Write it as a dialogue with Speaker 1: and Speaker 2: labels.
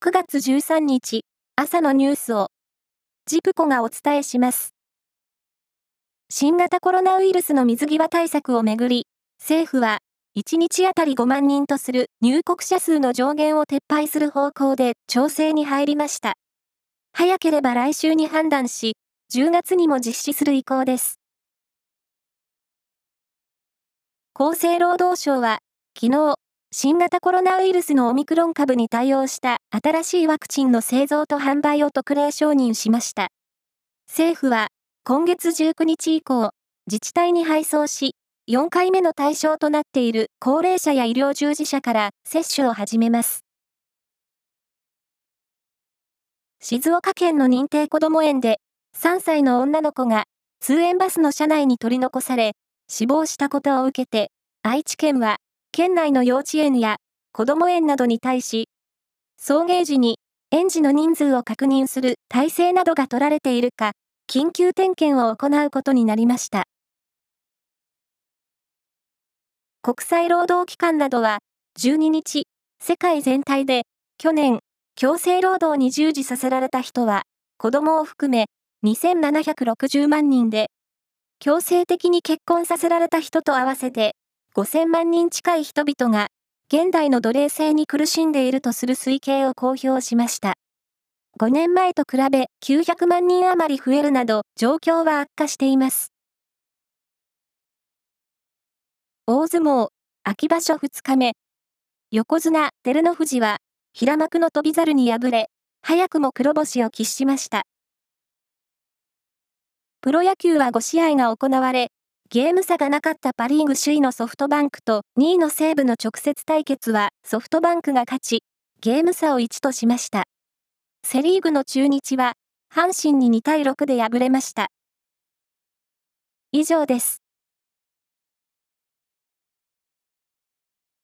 Speaker 1: 9月13日、朝のニュースを、ジプコがお伝えします。新型コロナウイルスの水際対策をめぐり、政府は、1日あたり5万人とする入国者数の上限を撤廃する方向で調整に入りました。早ければ来週に判断し、10月にも実施する意向です。厚生労働省は、昨日、新型コロナウイルスのオミクロン株に対応した新しいワクチンの製造と販売を特例承認しました。政府は今月19日以降、自治体に配送し、4回目の対象となっている高齢者や医療従事者から接種を始めます。静岡県の認定こども園で3歳の女の子が通園バスの車内に取り残され死亡したことを受けて愛知県は県内の幼稚園や子ども園などに対し、送迎時に園児の人数を確認する体制などが取られているか、緊急点検を行うことになりました。国際労働機関などは、12日、世界全体で、去年、強制労働に従事させられた人は、子供を含め2760万人で、強制的に結婚させられた人と合わせて5000万人近い人々が、現代の奴隷制に苦しんでいるとする推計を公表しました。5年前と比べ900万人余り増えるなど状況は悪化しています。大相撲、秋場所2日目。横綱、照ノ富士は、平幕の翔猿に敗れ、早くも黒星を喫しました。プロ野球は5試合が行われ、ゲーム差がなかったパ・リーグ首位のソフトバンクと2位の西武の直接対決はソフトバンクが勝ち、ゲーム差を1としました。セリーグの中日は、阪神に2対6で敗れました。以上です。